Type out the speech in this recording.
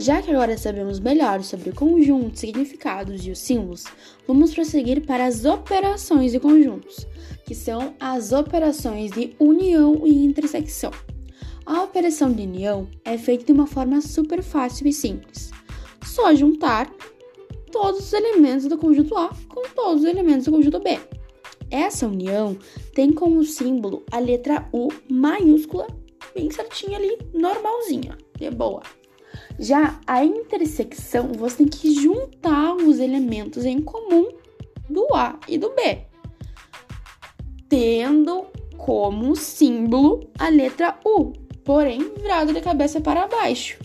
Já que agora sabemos melhor sobre conjuntos, significados e os símbolos, vamos prosseguir para as operações de conjuntos, que são as operações de união e intersecção. A operação de união é feita de uma forma super fácil e simples. Só juntar todos os elementos do conjunto A com todos os elementos do conjunto B. Essa união tem como símbolo a letra U maiúscula, bem certinha ali, normalzinha, de boa. Já a intersecção, você tem que juntar os elementos em comum do A e do B, tendo como símbolo a letra U, porém virado de cabeça para baixo.